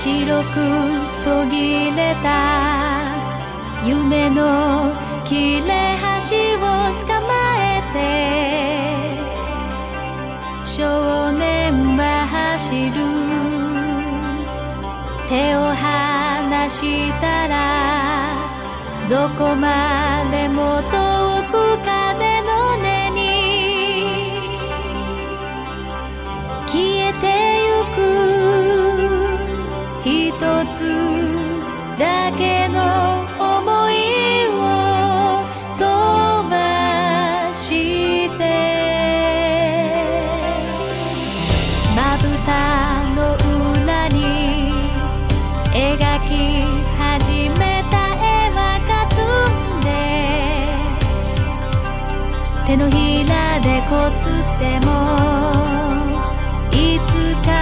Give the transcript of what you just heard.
白く途切れた。夢の切れ端を捕まえて。少年は走る。手を離したらどこまでも遠つだけの想いを飛ばして。まぶたの裏に描き始めた絵は霞んで。手のひらでこすってもいつか